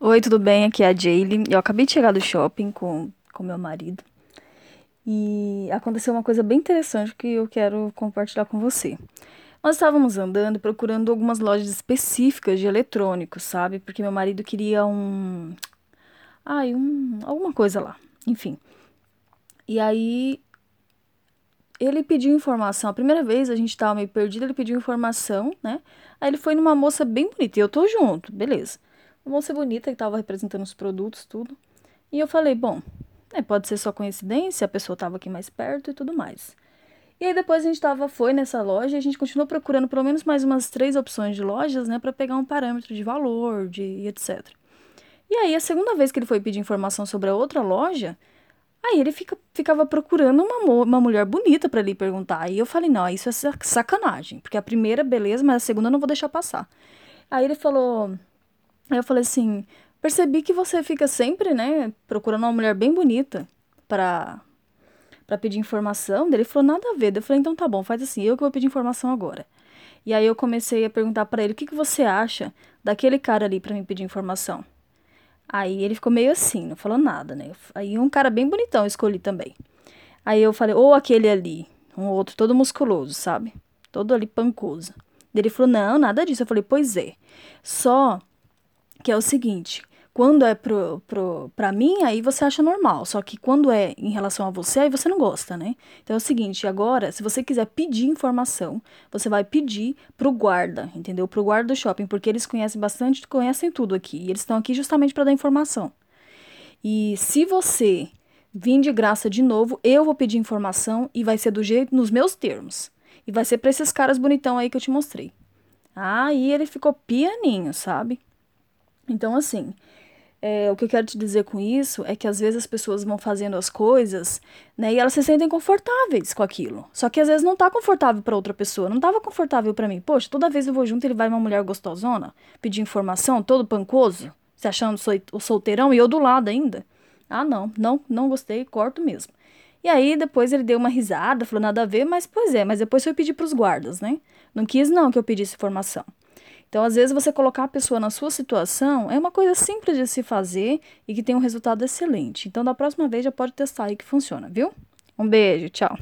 Oi, tudo bem? Aqui é a Jaylee. Eu acabei de chegar do shopping com com meu marido e aconteceu uma coisa bem interessante que eu quero compartilhar com você. Nós estávamos andando procurando algumas lojas específicas de eletrônicos, sabe? Porque meu marido queria um, ai, um, alguma coisa lá, enfim. E aí ele pediu informação. A primeira vez a gente estava meio perdido, ele pediu informação, né? Aí ele foi numa moça bem bonita e eu tô junto, beleza. Uma moça bonita que estava representando os produtos, tudo. E eu falei, bom, é, pode ser só coincidência, a pessoa estava aqui mais perto e tudo mais. E aí depois a gente tava, foi nessa loja e a gente continuou procurando pelo menos mais umas três opções de lojas, né, para pegar um parâmetro de valor, de etc. E aí a segunda vez que ele foi pedir informação sobre a outra loja, aí ele fica, ficava procurando uma, uma mulher bonita para ele perguntar. Aí eu falei, não, isso é sacanagem, porque a primeira, beleza, mas a segunda eu não vou deixar passar. Aí ele falou, Aí eu falei assim: percebi que você fica sempre, né, procurando uma mulher bem bonita pra, pra pedir informação. Ele falou: nada a ver. Eu falei: então tá bom, faz assim, eu que vou pedir informação agora. E aí eu comecei a perguntar para ele: o que, que você acha daquele cara ali para me pedir informação? Aí ele ficou meio assim, não falou nada, né? Aí um cara bem bonitão eu escolhi também. Aí eu falei: ou aquele ali, um outro todo musculoso, sabe? Todo ali pancoso. Ele falou: não, nada disso. Eu falei: pois é. Só que é o seguinte, quando é pro, pro, pra mim, aí você acha normal. Só que quando é em relação a você, aí você não gosta, né? Então é o seguinte, agora, se você quiser pedir informação, você vai pedir pro guarda, entendeu? Pro guarda do shopping, porque eles conhecem bastante, conhecem tudo aqui. E eles estão aqui justamente para dar informação. E se você vir de graça de novo, eu vou pedir informação e vai ser do jeito, nos meus termos. E vai ser pra esses caras bonitão aí que eu te mostrei. Aí ele ficou pianinho, sabe? Então, assim, é, o que eu quero te dizer com isso é que às vezes as pessoas vão fazendo as coisas, né, e elas se sentem confortáveis com aquilo. Só que às vezes não tá confortável para outra pessoa, não tava confortável para mim. Poxa, toda vez eu vou junto, ele vai uma mulher gostosona, pedir informação, todo pancoso, se achando o solteirão e eu do lado ainda. Ah, não, não, não gostei, corto mesmo. E aí depois ele deu uma risada, falou nada a ver, mas pois é, mas depois foi pedir para os guardas, né? Não quis não que eu pedisse informação. Então, às vezes, você colocar a pessoa na sua situação é uma coisa simples de se fazer e que tem um resultado excelente. Então, da próxima vez já pode testar aí que funciona, viu? Um beijo, tchau.